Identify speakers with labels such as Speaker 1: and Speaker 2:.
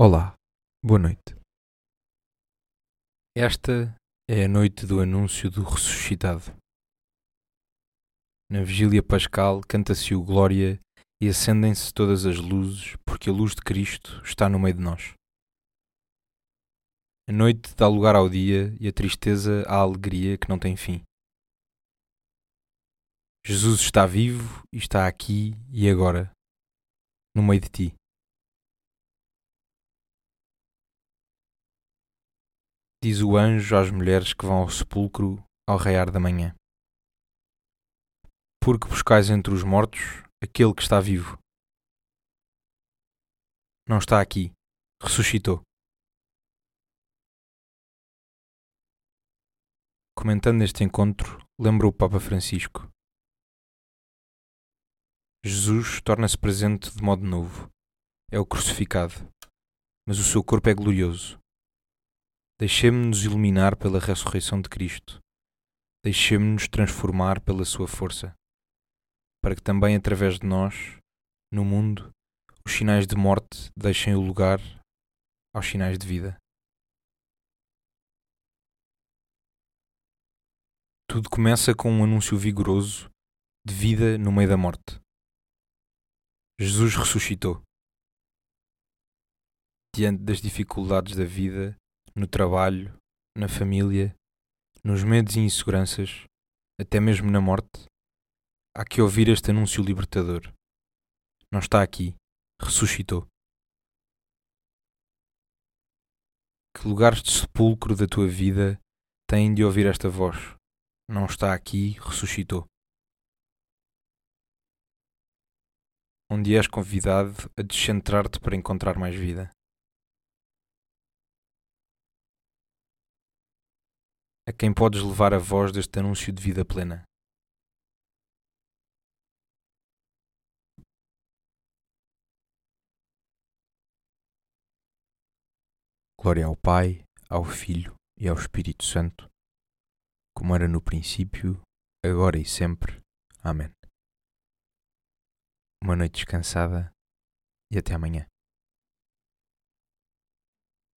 Speaker 1: Olá, boa noite. Esta é a noite do anúncio do ressuscitado. Na vigília pascal canta-se o Glória e acendem-se todas as luzes, porque a luz de Cristo está no meio de nós. A noite dá lugar ao dia e a tristeza à alegria que não tem fim. Jesus está vivo e está aqui e agora, no meio de ti. Diz o anjo às mulheres que vão ao sepulcro ao raiar da manhã. Porque buscais entre os mortos aquele que está vivo. Não está aqui, ressuscitou. Comentando este encontro, lembra o Papa Francisco. Jesus torna-se presente de modo novo. É o crucificado, mas o seu corpo é glorioso Deixemo-nos iluminar pela ressurreição de Cristo. Deixemo-nos transformar pela Sua força, para que também através de nós, no mundo, os sinais de morte deixem o lugar aos sinais de vida. Tudo começa com um anúncio vigoroso de vida no meio da morte. Jesus ressuscitou. Diante das dificuldades da vida, no trabalho, na família, nos medos e inseguranças, até mesmo na morte, há que ouvir este anúncio libertador. Não está aqui, ressuscitou. Que lugares de sepulcro da tua vida têm de ouvir esta voz? Não está aqui, ressuscitou. Onde és convidado a descentrar-te para encontrar mais vida. A quem podes levar a voz deste anúncio de vida plena. Glória ao Pai, ao Filho e ao Espírito Santo, como era no princípio, agora e sempre. Amém. Uma noite descansada e até amanhã.